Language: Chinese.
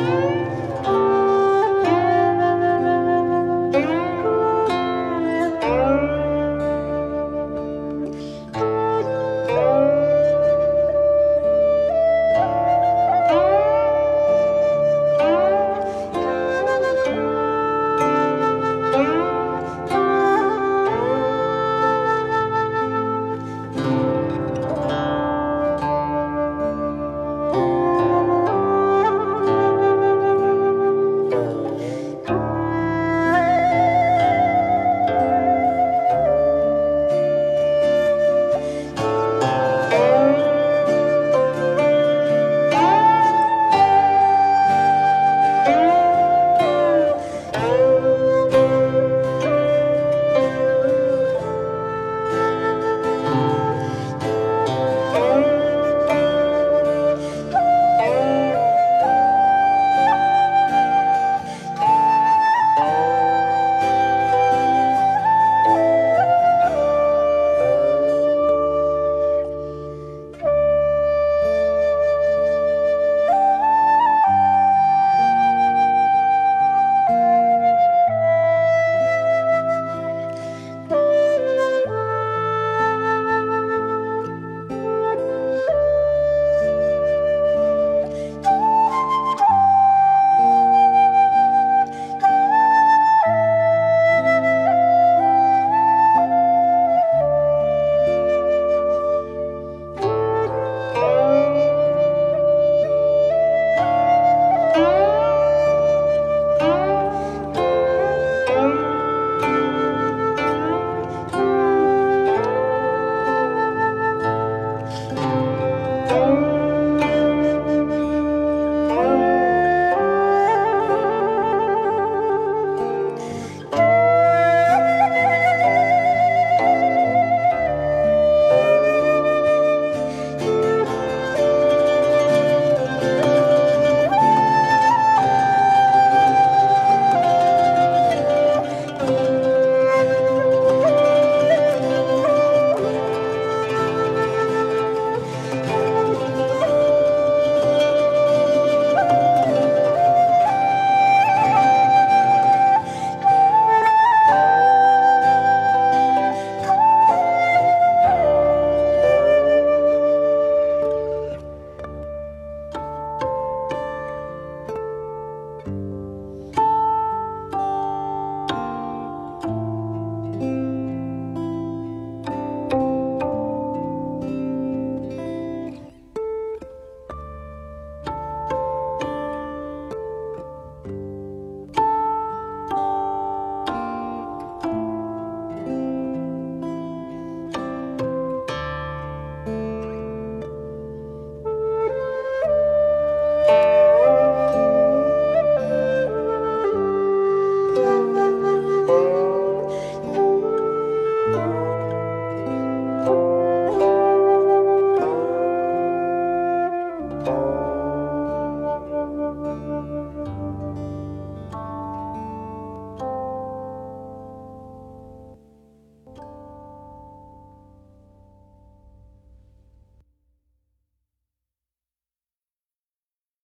Música